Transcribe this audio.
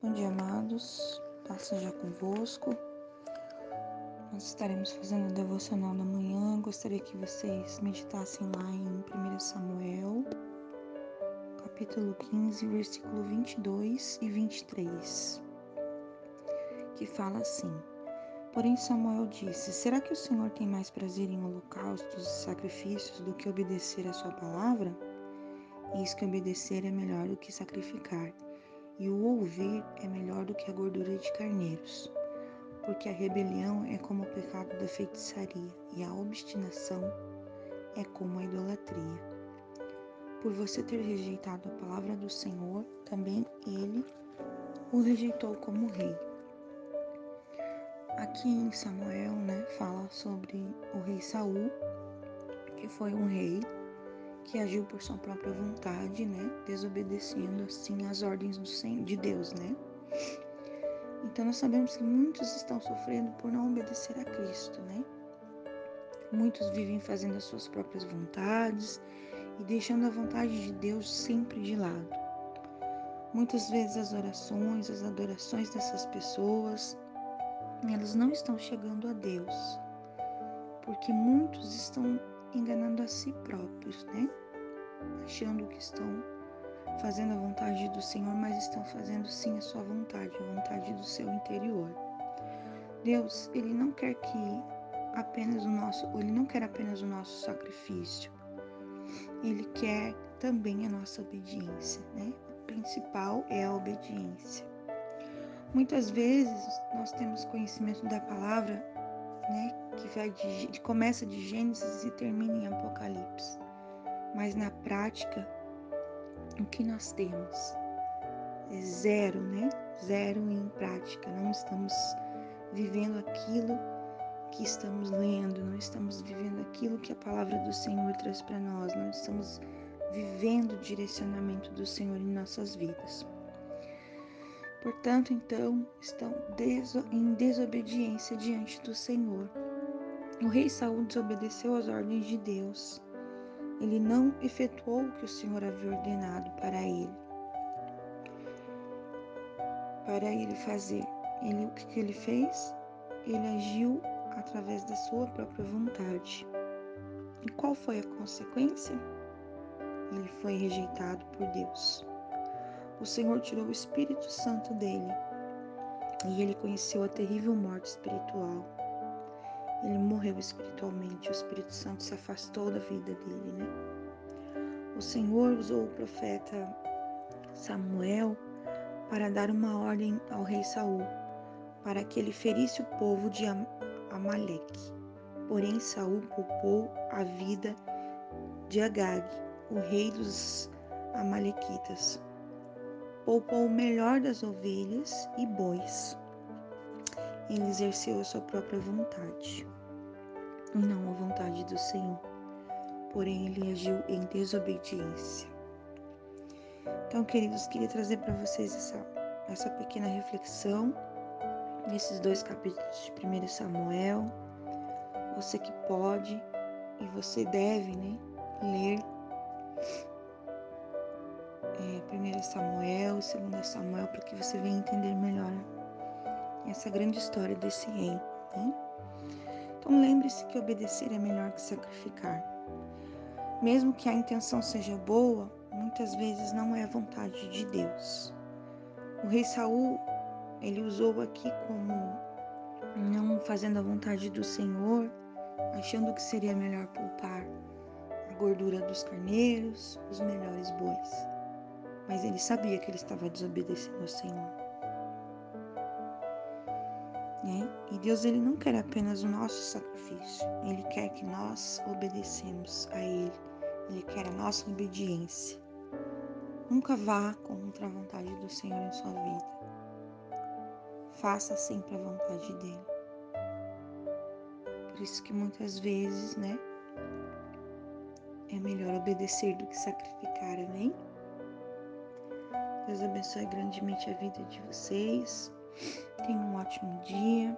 Bom dia, amados. Paz seja convosco. Nós estaremos fazendo a devocional da manhã. Gostaria que vocês meditassem lá em 1 Samuel, capítulo 15, versículo 22 e 23, que fala assim: Porém, Samuel disse: Será que o Senhor tem mais prazer em holocaustos e sacrifícios do que obedecer a sua palavra? Eis que obedecer é melhor do que sacrificar e o ouvir é melhor do que a gordura de carneiros, porque a rebelião é como o pecado da feitiçaria, e a obstinação é como a idolatria. Por você ter rejeitado a palavra do Senhor, também ele o rejeitou como rei. Aqui em Samuel, né, fala sobre o rei Saul, que foi um rei que agiu por sua própria vontade, né? Desobedecendo assim as ordens de Deus, né? Então nós sabemos que muitos estão sofrendo por não obedecer a Cristo, né? Muitos vivem fazendo as suas próprias vontades e deixando a vontade de Deus sempre de lado. Muitas vezes as orações, as adorações dessas pessoas, elas não estão chegando a Deus, porque muitos estão enganando a si próprios, né? Achando que estão fazendo a vontade do Senhor, mas estão fazendo sim a sua vontade, a vontade do seu interior. Deus, ele não quer que apenas o nosso, ele não quer apenas o nosso sacrifício. Ele quer também a nossa obediência, né? O principal é a obediência. Muitas vezes nós temos conhecimento da palavra, né, que vai de, começa de Gênesis e termina em Apocalipse. Mas na prática, o que nós temos é zero, né? Zero em prática. Não estamos vivendo aquilo que estamos lendo, não estamos vivendo aquilo que a palavra do Senhor traz para nós, não estamos vivendo o direcionamento do Senhor em nossas vidas. Portanto, então, estão em desobediência diante do Senhor. O rei Saul desobedeceu às ordens de Deus. Ele não efetuou o que o Senhor havia ordenado para ele. Para ele fazer. Ele, o que ele fez? Ele agiu através da sua própria vontade. E qual foi a consequência? Ele foi rejeitado por Deus. O Senhor tirou o Espírito Santo dele e ele conheceu a terrível morte espiritual ele morreu espiritualmente, o Espírito Santo se afastou da vida dele, né? O Senhor usou o profeta Samuel para dar uma ordem ao rei Saul, para que ele ferisse o povo de Amaleque. Porém, Saul poupou a vida de Agag, o rei dos Amalequitas. Poupou o melhor das ovelhas e bois ele exerceu a sua própria vontade, e não a vontade do Senhor. Porém, ele agiu em desobediência. Então, queridos, queria trazer para vocês essa, essa pequena reflexão nesses dois capítulos de 1 Samuel. Você que pode e você deve né, ler é, 1 Samuel e 2 Samuel para que você venha entender melhor essa grande história desse rei. Né? Então lembre-se que obedecer é melhor que sacrificar. Mesmo que a intenção seja boa, muitas vezes não é a vontade de Deus. O rei Saul, ele usou aqui como não fazendo a vontade do Senhor, achando que seria melhor poupar a gordura dos carneiros, os melhores bois. Mas ele sabia que ele estava desobedecendo ao Senhor. Né? E Deus ele não quer apenas o nosso sacrifício, ele quer que nós obedecemos a ele. Ele quer a nossa obediência. Nunca vá contra a vontade do Senhor em sua vida. Faça sempre a vontade dele. Por isso que muitas vezes, né, é melhor obedecer do que sacrificar, amém? Deus abençoe grandemente a vida de vocês. Tenha um ótimo dia.